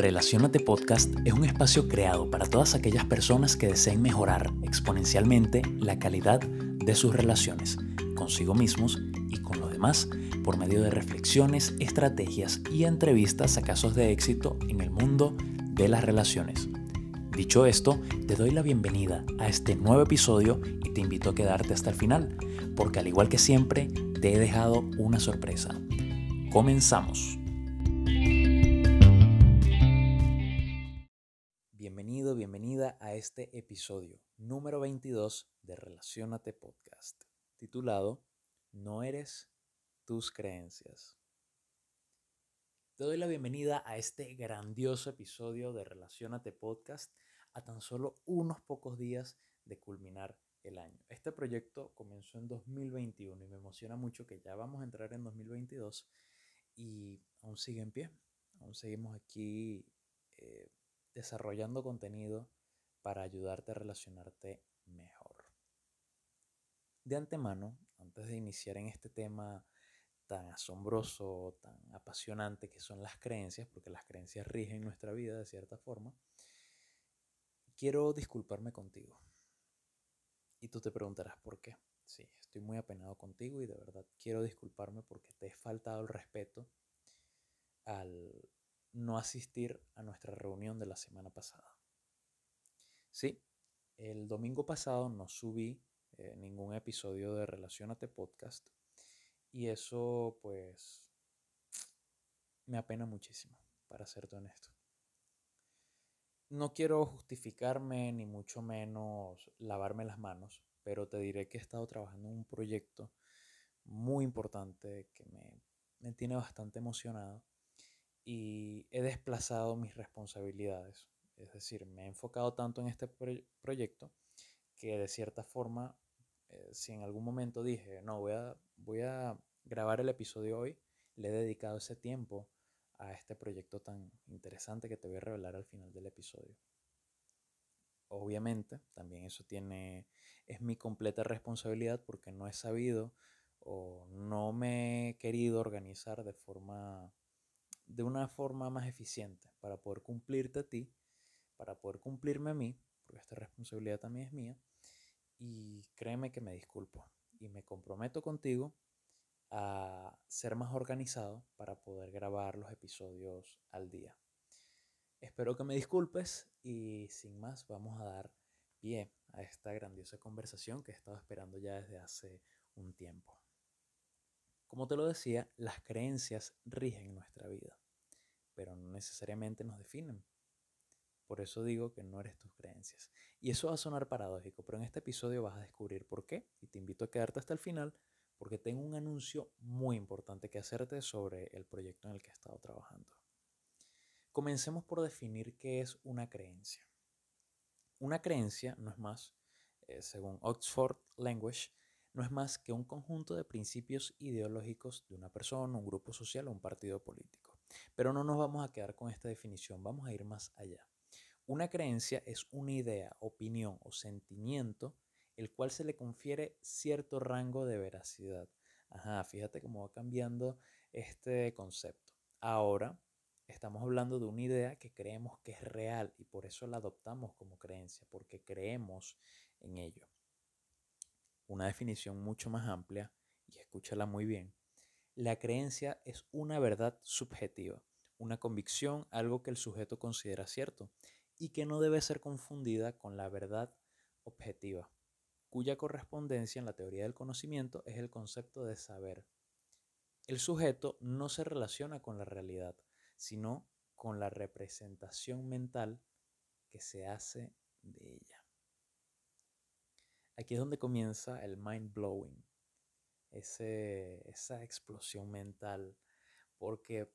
Relacionate Podcast es un espacio creado para todas aquellas personas que deseen mejorar exponencialmente la calidad de sus relaciones consigo mismos y con los demás por medio de reflexiones, estrategias y entrevistas a casos de éxito en el mundo de las relaciones. Dicho esto, te doy la bienvenida a este nuevo episodio y te invito a quedarte hasta el final, porque al igual que siempre, te he dejado una sorpresa. Comenzamos. Este episodio número 22 de Relacionate Podcast, titulado No eres tus creencias. Te doy la bienvenida a este grandioso episodio de Relacionate Podcast a tan solo unos pocos días de culminar el año. Este proyecto comenzó en 2021 y me emociona mucho que ya vamos a entrar en 2022 y aún sigue en pie. Aún seguimos aquí eh, desarrollando contenido para ayudarte a relacionarte mejor. De antemano, antes de iniciar en este tema tan asombroso, tan apasionante que son las creencias, porque las creencias rigen nuestra vida de cierta forma, quiero disculparme contigo. Y tú te preguntarás por qué. Sí, estoy muy apenado contigo y de verdad quiero disculparme porque te he faltado el respeto al no asistir a nuestra reunión de la semana pasada. Sí, el domingo pasado no subí eh, ningún episodio de Relacionate Podcast y eso pues me apena muchísimo, para serte honesto. No quiero justificarme ni mucho menos lavarme las manos, pero te diré que he estado trabajando en un proyecto muy importante que me, me tiene bastante emocionado y he desplazado mis responsabilidades. Es decir, me he enfocado tanto en este proyecto que de cierta forma, eh, si en algún momento dije, no, voy a, voy a grabar el episodio hoy, le he dedicado ese tiempo a este proyecto tan interesante que te voy a revelar al final del episodio. Obviamente, también eso tiene, es mi completa responsabilidad porque no he sabido o no me he querido organizar de forma de una forma más eficiente para poder cumplirte a ti, para poder cumplirme a mí, porque esta responsabilidad también es mía, y créeme que me disculpo y me comprometo contigo a ser más organizado para poder grabar los episodios al día. Espero que me disculpes y sin más vamos a dar pie a esta grandiosa conversación que he estado esperando ya desde hace un tiempo. Como te lo decía, las creencias rigen nuestra vida, pero no necesariamente nos definen. Por eso digo que no eres tus creencias. Y eso va a sonar paradójico, pero en este episodio vas a descubrir por qué y te invito a quedarte hasta el final porque tengo un anuncio muy importante que hacerte sobre el proyecto en el que he estado trabajando. Comencemos por definir qué es una creencia. Una creencia no es más, eh, según Oxford Language, no es más que un conjunto de principios ideológicos de una persona, un grupo social o un partido político. Pero no nos vamos a quedar con esta definición, vamos a ir más allá. Una creencia es una idea, opinión o sentimiento el cual se le confiere cierto rango de veracidad. Ajá, fíjate cómo va cambiando este concepto. Ahora estamos hablando de una idea que creemos que es real y por eso la adoptamos como creencia, porque creemos en ello una definición mucho más amplia, y escúchala muy bien, la creencia es una verdad subjetiva, una convicción, algo que el sujeto considera cierto y que no debe ser confundida con la verdad objetiva, cuya correspondencia en la teoría del conocimiento es el concepto de saber. El sujeto no se relaciona con la realidad, sino con la representación mental que se hace de ella. Aquí es donde comienza el mind blowing, esa explosión mental, porque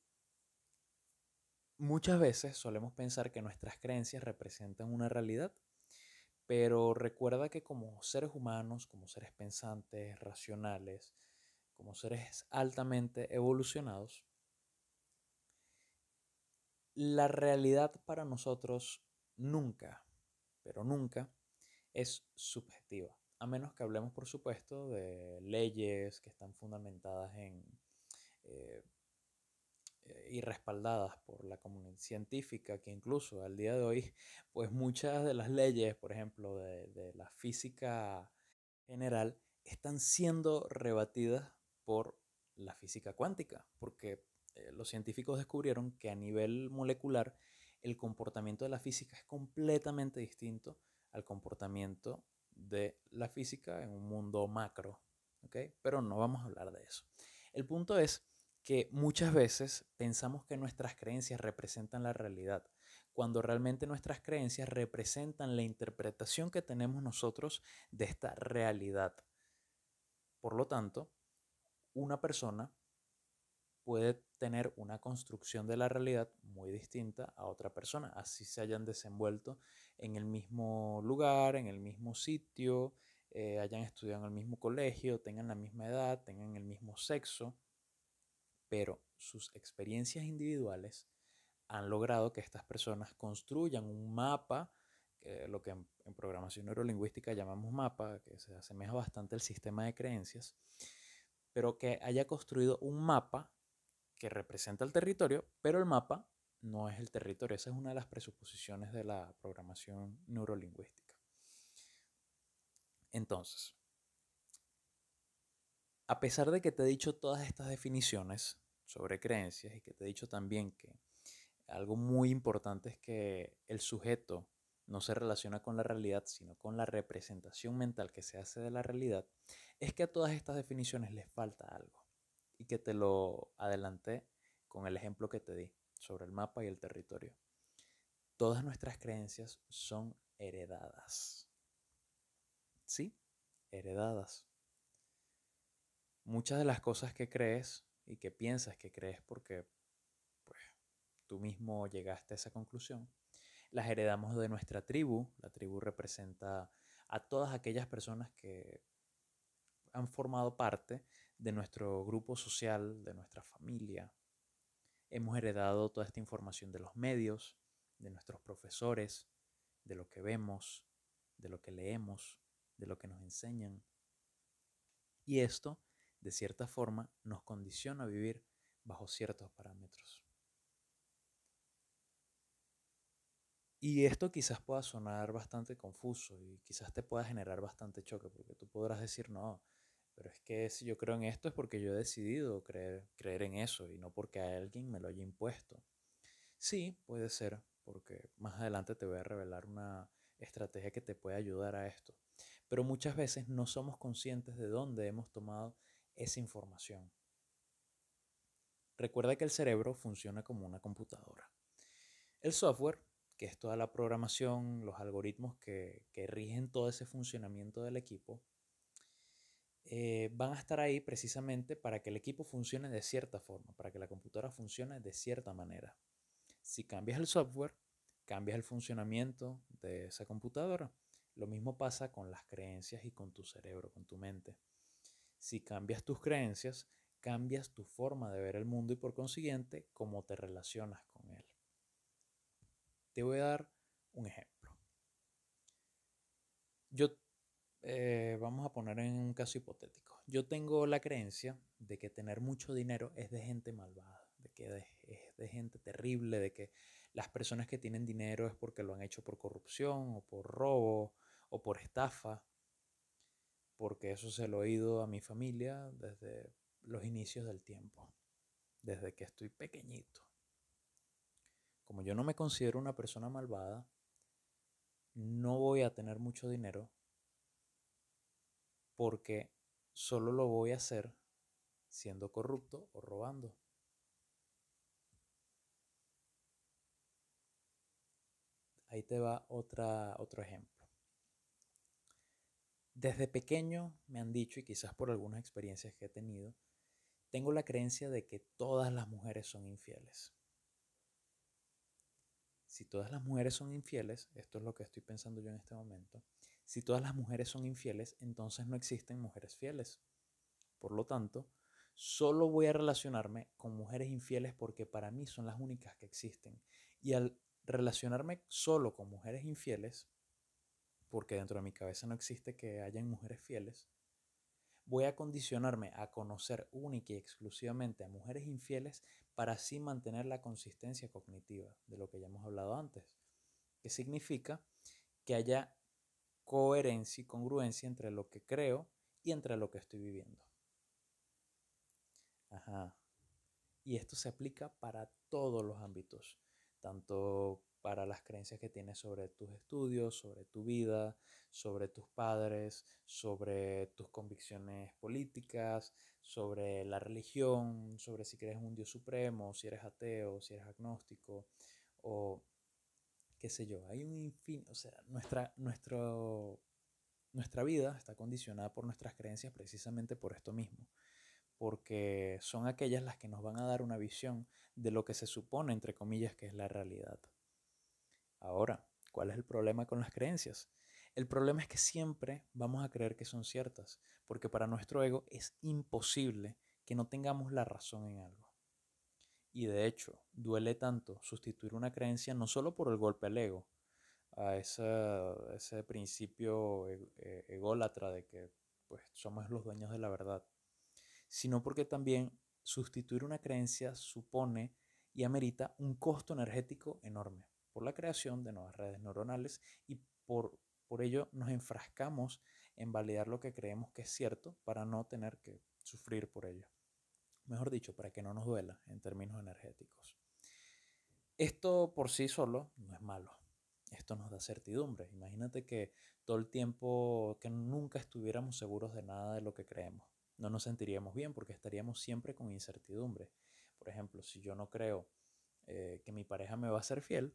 muchas veces solemos pensar que nuestras creencias representan una realidad, pero recuerda que como seres humanos, como seres pensantes, racionales, como seres altamente evolucionados, la realidad para nosotros nunca, pero nunca es subjetiva, a menos que hablemos, por supuesto, de leyes que están fundamentadas en, eh, y respaldadas por la comunidad científica, que incluso al día de hoy, pues muchas de las leyes, por ejemplo, de, de la física general, están siendo rebatidas por la física cuántica, porque eh, los científicos descubrieron que a nivel molecular el comportamiento de la física es completamente distinto al comportamiento de la física en un mundo macro. ¿okay? Pero no vamos a hablar de eso. El punto es que muchas veces pensamos que nuestras creencias representan la realidad, cuando realmente nuestras creencias representan la interpretación que tenemos nosotros de esta realidad. Por lo tanto, una persona puede tener una construcción de la realidad muy distinta a otra persona, así se hayan desenvuelto en el mismo lugar, en el mismo sitio, eh, hayan estudiado en el mismo colegio, tengan la misma edad, tengan el mismo sexo, pero sus experiencias individuales han logrado que estas personas construyan un mapa, que lo que en, en programación neurolingüística llamamos mapa, que se asemeja bastante al sistema de creencias, pero que haya construido un mapa que representa el territorio, pero el mapa no es el territorio. Esa es una de las presuposiciones de la programación neurolingüística. Entonces, a pesar de que te he dicho todas estas definiciones sobre creencias y que te he dicho también que algo muy importante es que el sujeto no se relaciona con la realidad, sino con la representación mental que se hace de la realidad, es que a todas estas definiciones les falta algo y que te lo adelanté con el ejemplo que te di sobre el mapa y el territorio. Todas nuestras creencias son heredadas. ¿Sí? Heredadas. Muchas de las cosas que crees y que piensas que crees porque pues, tú mismo llegaste a esa conclusión, las heredamos de nuestra tribu. La tribu representa a todas aquellas personas que han formado parte de nuestro grupo social, de nuestra familia. Hemos heredado toda esta información de los medios, de nuestros profesores, de lo que vemos, de lo que leemos, de lo que nos enseñan. Y esto, de cierta forma, nos condiciona a vivir bajo ciertos parámetros. Y esto quizás pueda sonar bastante confuso y quizás te pueda generar bastante choque, porque tú podrás decir, no, pero es que si yo creo en esto es porque yo he decidido creer, creer en eso y no porque a alguien me lo haya impuesto. Sí, puede ser, porque más adelante te voy a revelar una estrategia que te puede ayudar a esto. Pero muchas veces no somos conscientes de dónde hemos tomado esa información. Recuerda que el cerebro funciona como una computadora. El software, que es toda la programación, los algoritmos que, que rigen todo ese funcionamiento del equipo, eh, van a estar ahí precisamente para que el equipo funcione de cierta forma, para que la computadora funcione de cierta manera. Si cambias el software, cambias el funcionamiento de esa computadora. Lo mismo pasa con las creencias y con tu cerebro, con tu mente. Si cambias tus creencias, cambias tu forma de ver el mundo y por consiguiente cómo te relacionas con él. Te voy a dar un ejemplo. Yo eh, vamos a poner en un caso hipotético. Yo tengo la creencia de que tener mucho dinero es de gente malvada, de que es de gente terrible, de que las personas que tienen dinero es porque lo han hecho por corrupción o por robo o por estafa, porque eso se lo he oído a mi familia desde los inicios del tiempo, desde que estoy pequeñito. Como yo no me considero una persona malvada, no voy a tener mucho dinero porque solo lo voy a hacer siendo corrupto o robando. Ahí te va otro ejemplo. Desde pequeño me han dicho, y quizás por algunas experiencias que he tenido, tengo la creencia de que todas las mujeres son infieles. Si todas las mujeres son infieles, esto es lo que estoy pensando yo en este momento, si todas las mujeres son infieles, entonces no existen mujeres fieles. Por lo tanto, solo voy a relacionarme con mujeres infieles porque para mí son las únicas que existen. Y al relacionarme solo con mujeres infieles, porque dentro de mi cabeza no existe que hayan mujeres fieles, voy a condicionarme a conocer única y exclusivamente a mujeres infieles para así mantener la consistencia cognitiva de lo que ya hemos hablado antes, que significa que haya coherencia y congruencia entre lo que creo y entre lo que estoy viviendo. Ajá. Y esto se aplica para todos los ámbitos, tanto para las creencias que tienes sobre tus estudios, sobre tu vida, sobre tus padres, sobre tus convicciones políticas, sobre la religión, sobre si crees un Dios supremo, si eres ateo, si eres agnóstico, o qué sé yo. Hay un infin, o sea, nuestra, nuestro, nuestra vida está condicionada por nuestras creencias precisamente por esto mismo porque son aquellas las que nos van a dar una visión de lo que se supone, entre comillas, que es la realidad. Ahora, ¿cuál es el problema con las creencias? El problema es que siempre vamos a creer que son ciertas, porque para nuestro ego es imposible que no tengamos la razón en algo. Y de hecho, duele tanto sustituir una creencia no solo por el golpe al ego, a ese principio e, e, ególatra de que pues, somos los dueños de la verdad, sino porque también sustituir una creencia supone y amerita un costo energético enorme por la creación de nuevas redes neuronales y por, por ello nos enfrascamos en validar lo que creemos que es cierto para no tener que sufrir por ello. Mejor dicho, para que no nos duela en términos energéticos. Esto por sí solo no es malo. Esto nos da certidumbre. Imagínate que todo el tiempo, que nunca estuviéramos seguros de nada de lo que creemos no nos sentiríamos bien porque estaríamos siempre con incertidumbre. Por ejemplo, si yo no creo eh, que mi pareja me va a ser fiel,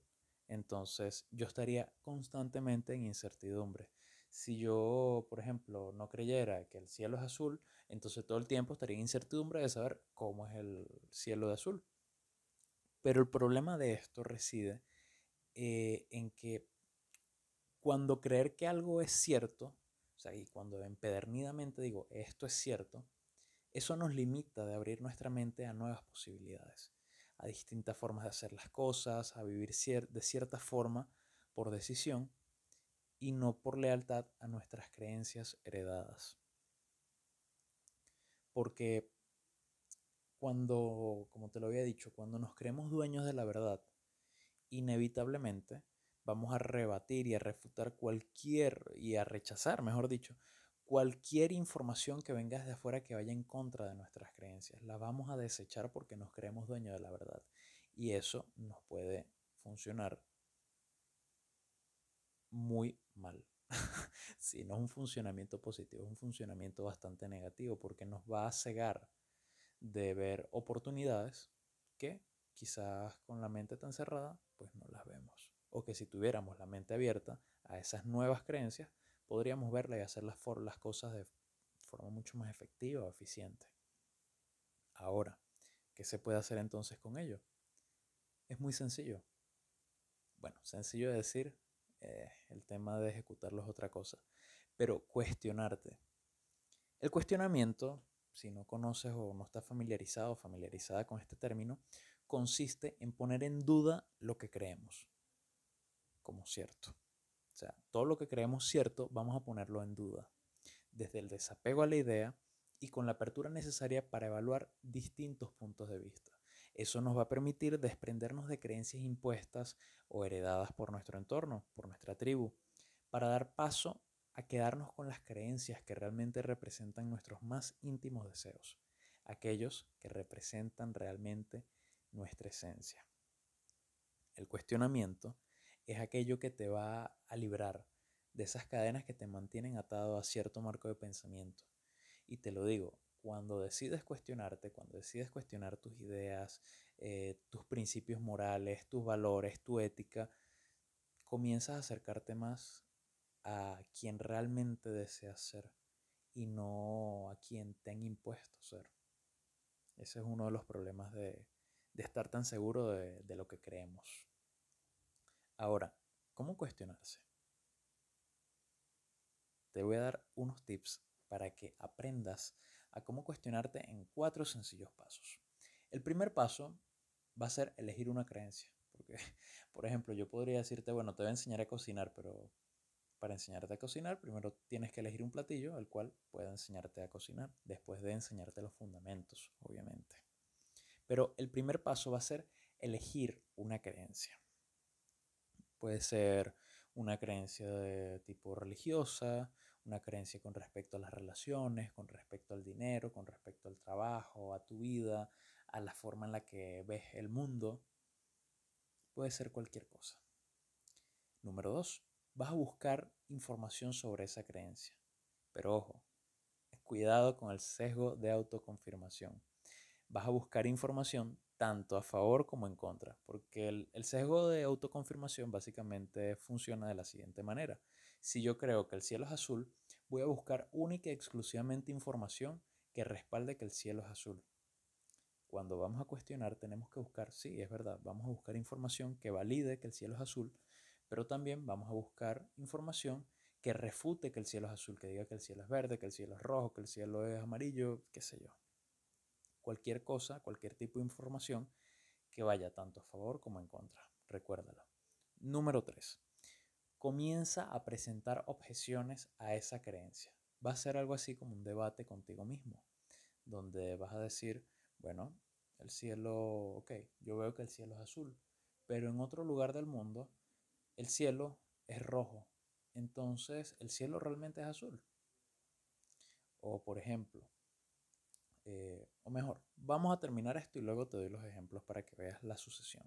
entonces yo estaría constantemente en incertidumbre. Si yo, por ejemplo, no creyera que el cielo es azul, entonces todo el tiempo estaría en incertidumbre de saber cómo es el cielo de azul. Pero el problema de esto reside eh, en que cuando creer que algo es cierto o sea, y cuando empedernidamente digo esto es cierto, eso nos limita de abrir nuestra mente a nuevas posibilidades, a distintas formas de hacer las cosas, a vivir de cierta forma por decisión y no por lealtad a nuestras creencias heredadas. Porque cuando, como te lo había dicho, cuando nos creemos dueños de la verdad, inevitablemente vamos a rebatir y a refutar cualquier, y a rechazar, mejor dicho, cualquier información que venga desde afuera que vaya en contra de nuestras creencias. La vamos a desechar porque nos creemos dueños de la verdad. Y eso nos puede funcionar muy mal. si no es un funcionamiento positivo, es un funcionamiento bastante negativo porque nos va a cegar de ver oportunidades que quizás con la mente tan cerrada, pues no las vemos o que si tuviéramos la mente abierta a esas nuevas creencias, podríamos verla y hacer las, cosas de forma mucho más efectiva o eficiente. Ahora, ¿qué se puede hacer entonces con ello? Es muy sencillo. Bueno, sencillo de decir, eh, el tema de ejecutarlo es otra cosa, pero cuestionarte. El cuestionamiento, si no conoces o no estás familiarizado o familiarizada con este término, consiste en poner en duda lo que creemos como cierto. O sea, todo lo que creemos cierto vamos a ponerlo en duda, desde el desapego a la idea y con la apertura necesaria para evaluar distintos puntos de vista. Eso nos va a permitir desprendernos de creencias impuestas o heredadas por nuestro entorno, por nuestra tribu, para dar paso a quedarnos con las creencias que realmente representan nuestros más íntimos deseos, aquellos que representan realmente nuestra esencia. El cuestionamiento es aquello que te va a librar de esas cadenas que te mantienen atado a cierto marco de pensamiento. Y te lo digo, cuando decides cuestionarte, cuando decides cuestionar tus ideas, eh, tus principios morales, tus valores, tu ética, comienzas a acercarte más a quien realmente deseas ser y no a quien te han impuesto ser. Ese es uno de los problemas de, estar tan seguro de lo que creemos. Ahora, ¿cómo cuestionarse? Te voy a dar unos tips para que aprendas a cómo cuestionarte en cuatro sencillos pasos. El primer paso va a ser elegir una creencia. Porque, por ejemplo, yo podría decirte, bueno, te voy a enseñar a cocinar, pero para enseñarte a cocinar, primero tienes que elegir un platillo al cual pueda enseñarte a cocinar, después de enseñarte los fundamentos, obviamente. Pero el primer paso va a ser elegir una creencia. Puede ser una creencia de tipo religiosa, una creencia con respecto a las relaciones, con respecto al dinero, con respecto al trabajo, a tu vida, a la forma en la que ves el mundo. Puede ser cualquier cosa. Número dos, vas a buscar información sobre esa creencia. Pero ojo, cuidado con el sesgo de autoconfirmación. Vas a buscar información tanto a favor como en contra, porque el, el, sesgo de autoconfirmación básicamente funciona de la siguiente manera. Si yo creo que el cielo es azul, voy a buscar única y exclusivamente información que respalde que el cielo es azul. Cuando vamos a cuestionar tenemos que buscar, sí, es verdad, vamos a buscar información que valide que el cielo es azul, pero también vamos a buscar información que refute que el cielo es azul, que diga que el cielo es verde, que el cielo es rojo, que el cielo es amarillo, qué sé yo. Cualquier cosa, cualquier tipo de información que vaya tanto a favor como en contra. Recuérdalo. Número 3. Comienza a presentar objeciones a esa creencia. Va a ser algo así como un debate contigo mismo, donde vas a decir, bueno, el cielo, ok, yo veo que el cielo es azul, pero en otro lugar del mundo el cielo es rojo, entonces el cielo realmente es azul. O por ejemplo, eh, o mejor, vamos a terminar esto y luego te doy los ejemplos para que veas la sucesión.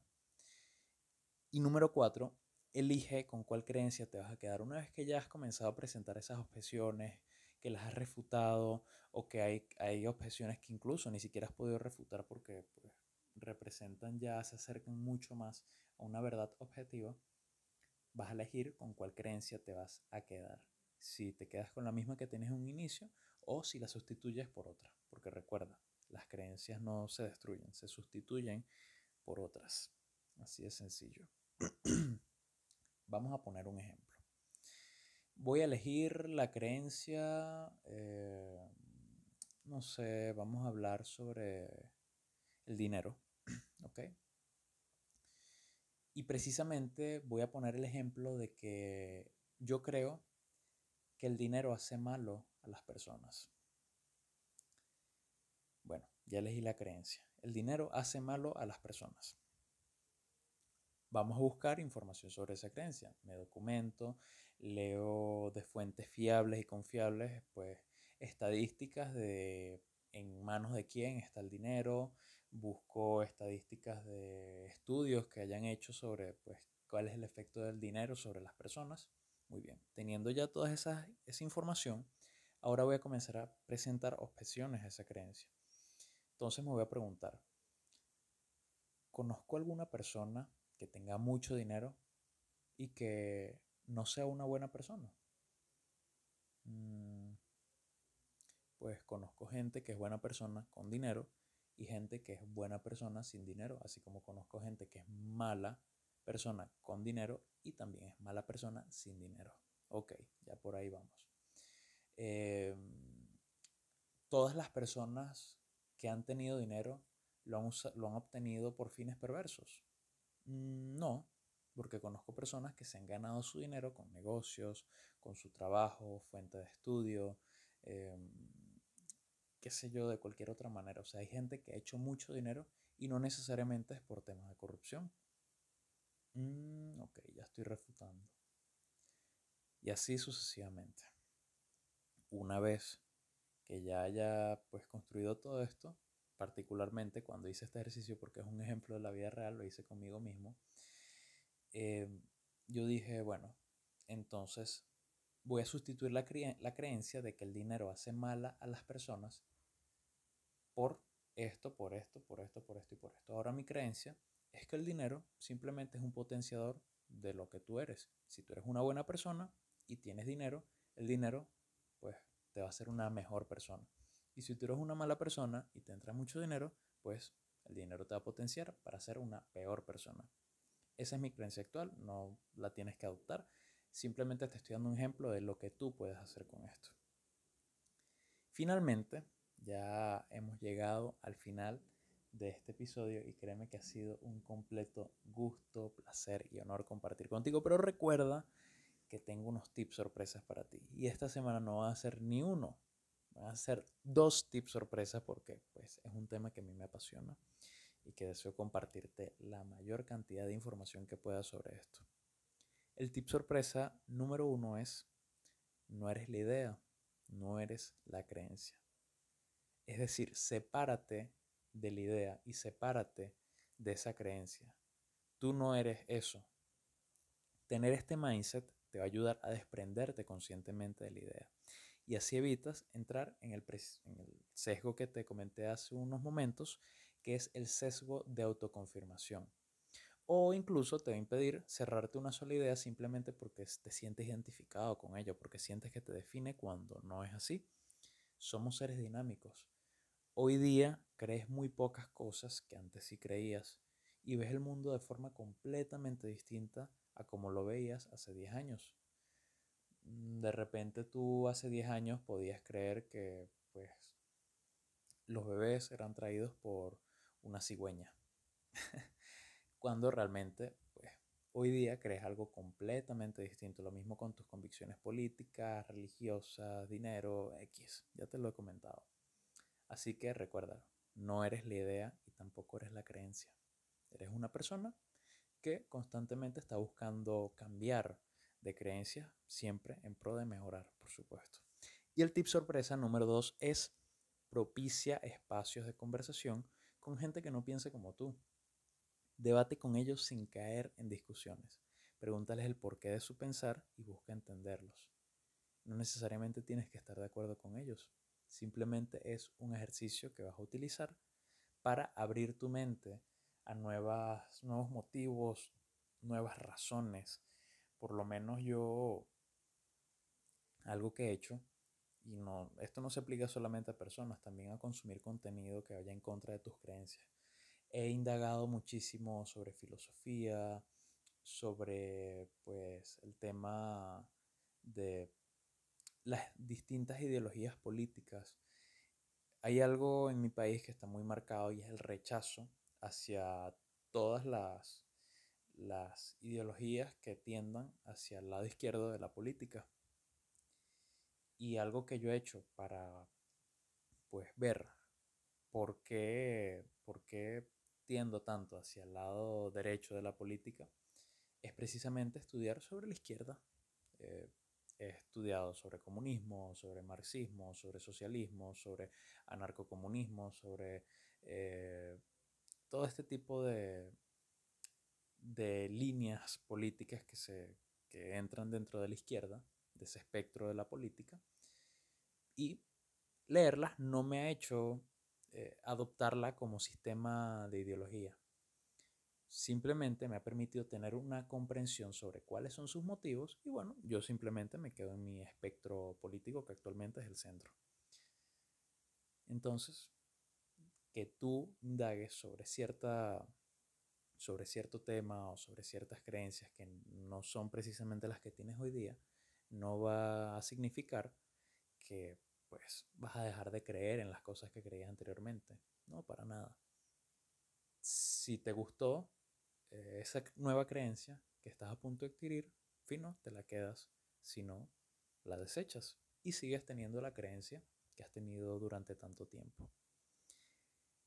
Y número cuatro, elige con cuál creencia te vas a quedar. Una vez que ya has comenzado a presentar esas objeciones, que las has refutado o que hay, hay objeciones que incluso ni siquiera has podido refutar porque pues, representan ya, se acercan mucho más a una verdad objetiva, vas a elegir con cuál creencia te vas a quedar. Si te quedas con la misma que tienes en un inicio o si la sustituyes por otra. Porque recuerda, las creencias no se destruyen, se sustituyen por otras. Así de sencillo. Vamos a poner un ejemplo. Voy a elegir la creencia, eh, no sé, vamos a hablar sobre el dinero. ¿Ok? Y precisamente voy a poner el ejemplo de que yo creo que el dinero hace malo a las personas. Bueno, ya elegí la creencia. El dinero hace malo a las personas. Vamos a buscar información sobre esa creencia. Me documento, leo de fuentes fiables y confiables, pues estadísticas de en manos de quién está el dinero, busco estadísticas de estudios que hayan hecho sobre pues, cuál es el efecto del dinero sobre las personas. Muy bien, teniendo ya toda esa, esa información, ahora voy a comenzar a presentar objeciones a esa creencia. Entonces me voy a preguntar, ¿conozco alguna persona que tenga mucho dinero y que no sea una buena persona? Mm, pues conozco gente que es buena persona con dinero y gente que es buena persona sin dinero, así como conozco gente que es mala persona con dinero y también es mala persona sin dinero. Ok, ya por ahí vamos. Em, todas las personas que han tenido dinero lo han, lo han obtenido por fines perversos. Mm, no, porque conozco personas que se han ganado su dinero con negocios, con su trabajo, fuente de estudio, em, qué sé yo, de cualquier otra manera. O sea, hay gente que ha hecho mucho dinero y no necesariamente es por temas de corrupción. Mm, ok, ya estoy refutando. Y así sucesivamente. Una vez que ya haya pues construido todo esto, particularmente cuando hice este ejercicio, porque es un ejemplo de la vida real, lo hice conmigo mismo, eh, yo dije, bueno, entonces voy a sustituir la, la creencia de que el dinero hace mala a las personas por esto, por esto, por esto, por esto y por esto. Ahora mi creencia es que el dinero simplemente es un potenciador de lo que tú eres. Si tú eres una buena persona y tienes dinero, el dinero pues te va a hacer una mejor persona. Y si tú eres una mala persona y te entra mucho dinero, pues el dinero te va a potenciar para ser una peor persona. Esa es mi creencia actual, no la tienes que adoptar. Simplemente te estoy dando un ejemplo de lo que tú puedes hacer con esto. Finalmente, ya hemos llegado al final de este episodio y créeme que ha sido un completo gusto, placer y honor compartir contigo. Pero recuerda que tengo unos tips sorpresas para ti. Y esta semana no va a ser ni uno, van a ser dos tips sorpresas porque pues, es un tema que a mí me apasiona y que deseo compartirte la mayor cantidad de información que pueda sobre esto. El tip sorpresa número uno es, no eres la idea, no eres la creencia. Es decir, sepárate de la idea y sepárate de esa creencia. Tú no eres eso. Tener este mindset te va a ayudar a desprenderte conscientemente de la idea. Y así evitas entrar en el, sesgo que te comenté hace unos momentos, que es el sesgo de autoconfirmación. O incluso te va a impedir cerrarte una sola idea simplemente porque te sientes identificado con ello, porque sientes que te define cuando no es así. Somos seres dinámicos. Hoy día crees muy pocas cosas que antes sí creías y ves el mundo de forma completamente distinta a como lo veías hace 10 años. Mm, de repente tú hace 10 años podías creer que pues los bebés eran traídos por una cigüeña. Cuando realmente pues hoy día crees algo completamente distinto. Lo mismo con tus convicciones políticas, religiosas, dinero, X. Ya te lo he comentado. Así que recuerda, no eres la idea y tampoco eres la creencia. Eres una persona que constantemente está buscando cambiar de creencias, siempre en pro de mejorar, por supuesto. Y el tip sorpresa número dos es propicia espacios de conversación con gente que no piense como tú. Debate con ellos sin caer en discusiones. Pregúntales el porqué de su pensar y busca entenderlos. No necesariamente tienes que estar de acuerdo con ellos. Simplemente es un ejercicio que vas a utilizar para abrir tu mente a nuevas, nuevos motivos, nuevas razones. Por lo menos yo, algo que he hecho, y no, esto no se aplica solamente a personas, también a consumir contenido que vaya en contra de tus creencias. He indagado muchísimo sobre filosofía, sobre pues el tema de las distintas ideologías políticas. Hay algo en mi país que está muy marcado y es el rechazo hacia todas las, las ideologías que tiendan hacia el lado izquierdo de la política. Y algo que yo he hecho para pues ver por qué, por qué tiendo tanto hacia el lado derecho de la política es precisamente estudiar sobre la izquierda. Eh, he estudiado sobre comunismo, sobre marxismo, sobre socialismo, sobre anarcocomunismo, sobre eh, todo este tipo de, de líneas políticas que, se, que entran dentro de la izquierda, de ese espectro de la política, y leerlas no me ha hecho eh, adoptarla como sistema de ideología. Simplemente me ha permitido tener una comprensión sobre cuáles son sus motivos y bueno, yo simplemente me quedo en mi espectro político que actualmente es el centro. Entonces, que tú indagues sobre, cierta, sobre cierto tema o sobre ciertas creencias que no son precisamente las que tienes hoy día, no va a significar que pues vas a dejar de creer en las cosas que creías anteriormente. No, para nada. Si te gustó eh, esa nueva creencia que estás a punto de adquirir, fino, te la quedas. Si no, la desechas y sigues teniendo la creencia que has tenido durante tanto tiempo.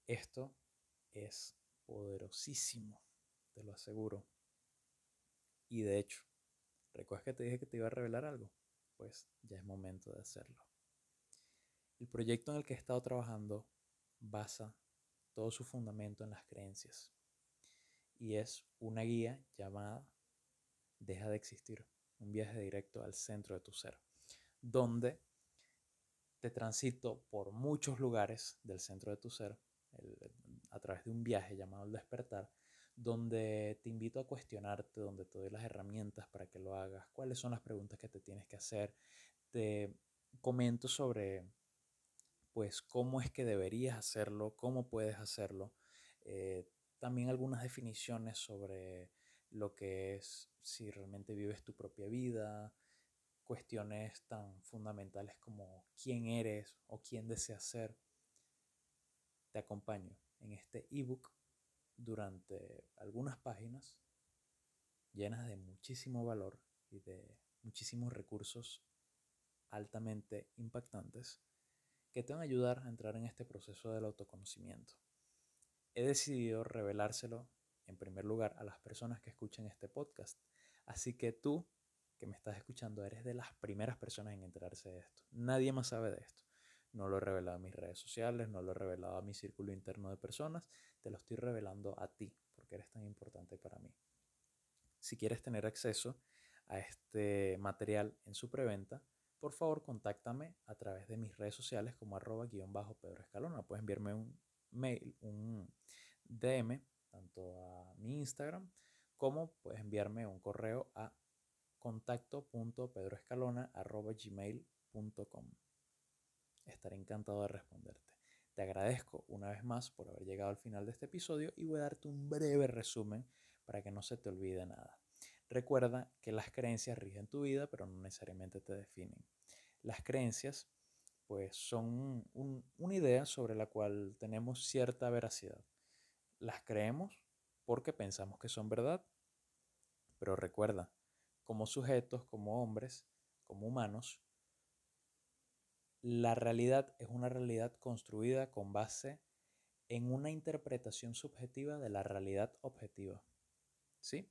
Esto es poderosísimo, te lo aseguro. Y de hecho, ¿recuerdas que te dije que te iba a revelar algo? Pues ya es momento de hacerlo. El proyecto en el que he estado trabajando basa todo su fundamento en las creencias y es una guía llamada Deja de existir, un viaje directo al centro de tu ser, donde te transito por muchos lugares del centro de tu ser a través de un viaje llamado el despertar, donde te invito a cuestionarte, donde te doy las herramientas para que lo hagas, cuáles son las preguntas que te tienes que hacer, te comento sobre pues cómo es que deberías hacerlo, cómo puedes hacerlo, eh, también algunas definiciones sobre lo que es si realmente vives tu propia vida, cuestiones tan fundamentales como quién eres o quién deseas ser te acompaño en este ebook durante algunas páginas llenas de muchísimo valor y de muchísimos recursos altamente impactantes que te van a ayudar a entrar en este proceso del autoconocimiento. He decidido revelárselo en primer lugar a las personas que escuchen este podcast. Así que tú que me estás escuchando eres de las primeras personas en enterarse de esto. Nadie más sabe de esto. No lo he revelado a mis redes sociales, no lo he revelado a mi círculo interno de personas, te lo estoy revelando a ti, porque eres tan importante para mí. Si quieres tener acceso a este material en su preventa, por favor contáctame a través de mis redes sociales como arroba guion bajo Pedro Escalona. Puedes enviarme un mail, un DM, tanto a mi Instagram como puedes enviarme un correo a contacto.pedroescalona.gmail.com. Estaré encantado de responderte. Te agradezco una vez más por haber llegado al final de este episodio y voy a darte un breve resumen para que no se te olvide nada. Recuerda que las creencias rigen tu vida, pero no necesariamente te definen. Las creencias, pues, son una idea sobre la cual tenemos cierta veracidad. Las creemos porque pensamos que son verdad, pero recuerda, como sujetos, como hombres, como humanos, la realidad es una realidad construida con base en una interpretación subjetiva de la realidad objetiva. ¿Sí?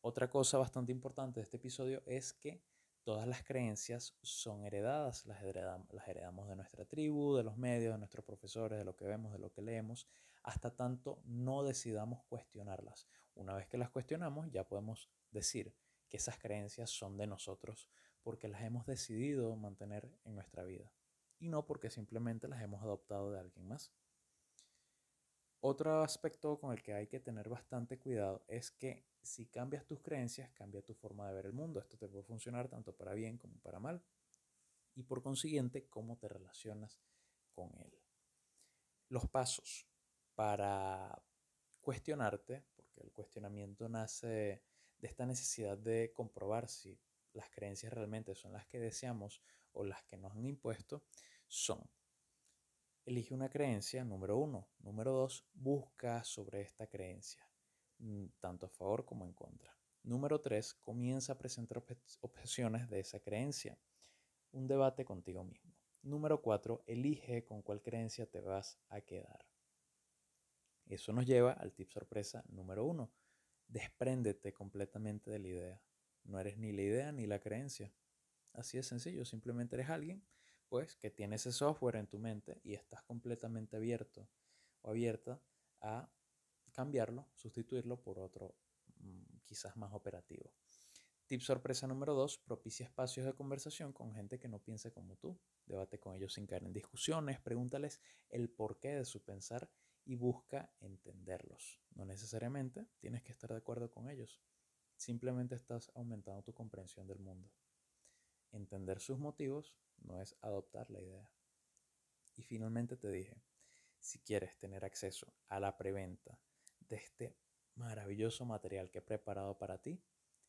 Otra cosa bastante importante de este episodio es que todas las creencias son heredadas, las heredamos, las heredamos de nuestra tribu, de los medios, de nuestros profesores, de lo que vemos, de lo que leemos, hasta tanto no decidamos cuestionarlas. Una vez que las cuestionamos, ya podemos decir que esas creencias son de nosotros porque las hemos decidido mantener en nuestra vida y no porque simplemente las hemos adoptado de alguien más. Otro aspecto con el que hay que tener bastante cuidado es que si cambias tus creencias, cambia tu forma de ver el mundo. Esto te puede funcionar tanto para bien como para mal. Y por consiguiente, cómo te relacionas con él. Los pasos para cuestionarte, porque el cuestionamiento nace de esta necesidad de comprobar si las creencias realmente son las que deseamos o las que nos han impuesto, son Elige una creencia, número uno. Número dos, busca sobre esta creencia, mm, tanto a favor como en contra. Número tres, comienza a presentar objeciones de esa creencia. Un debate contigo mismo. Número cuatro, elige con cuál creencia te vas a quedar. Eso nos lleva al tip sorpresa número uno. Despréndete completamente de la idea. No eres ni la idea ni la creencia. Así de sencillo, simplemente eres alguien pues que tiene ese software en tu mente y estás completamente abierto o abierta a cambiarlo, sustituirlo por otro mm, quizás más operativo. Tip sorpresa número dos, propicia espacios de conversación con gente que no piense como tú. Debate con ellos sin caer en discusiones, pregúntales el porqué de su pensar y busca entenderlos. No necesariamente tienes que estar de acuerdo con ellos. Simplemente estás aumentando tu comprensión del mundo. Entender sus motivos no es adoptar la idea. Y finalmente te dije, si quieres tener acceso a la preventa de este maravilloso material que he preparado para ti,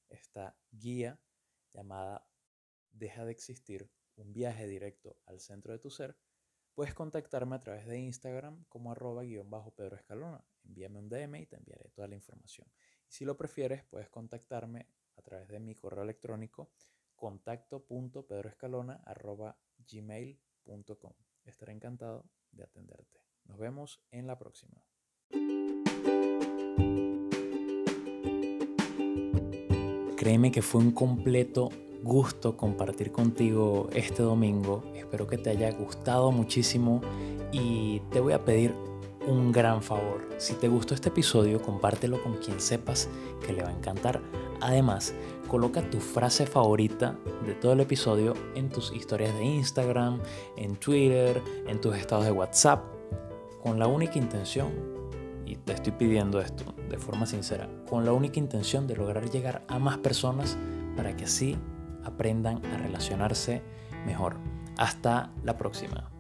esta guía llamada Deja de existir, un viaje directo al centro de tu ser, puedes contactarme a través de Instagram como arroba guion bajo Pedro Escalona. Envíame un DM y te enviaré toda la información. Si lo prefieres, puedes contactarme a través de mi correo electrónico contacto.pedroescalona.gmail.com. Estaré encantado de atenderte. Nos vemos en la próxima. Créeme que fue un completo gusto compartir contigo este domingo. Espero que te haya gustado muchísimo y te voy a pedir un gran favor. Si te gustó este episodio, compártelo con quien sepas que le va a encantar. Además, coloca tu frase favorita de todo el episodio en tus historias de Instagram, en Twitter, en tus estados de WhatsApp, con la única intención, y te estoy pidiendo esto de forma sincera, con la única intención de lograr llegar a más personas para que así aprendan a relacionarse mejor. Hasta la próxima.